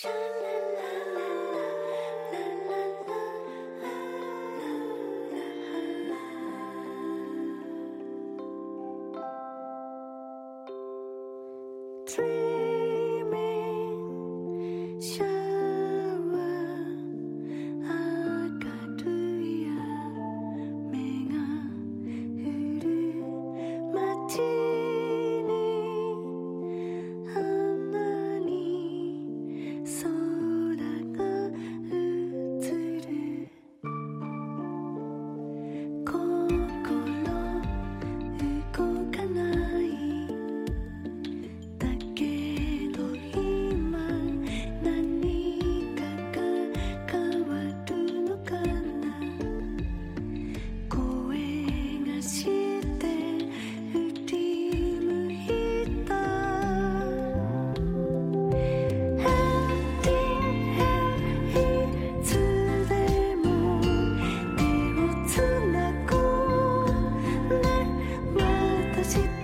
Three to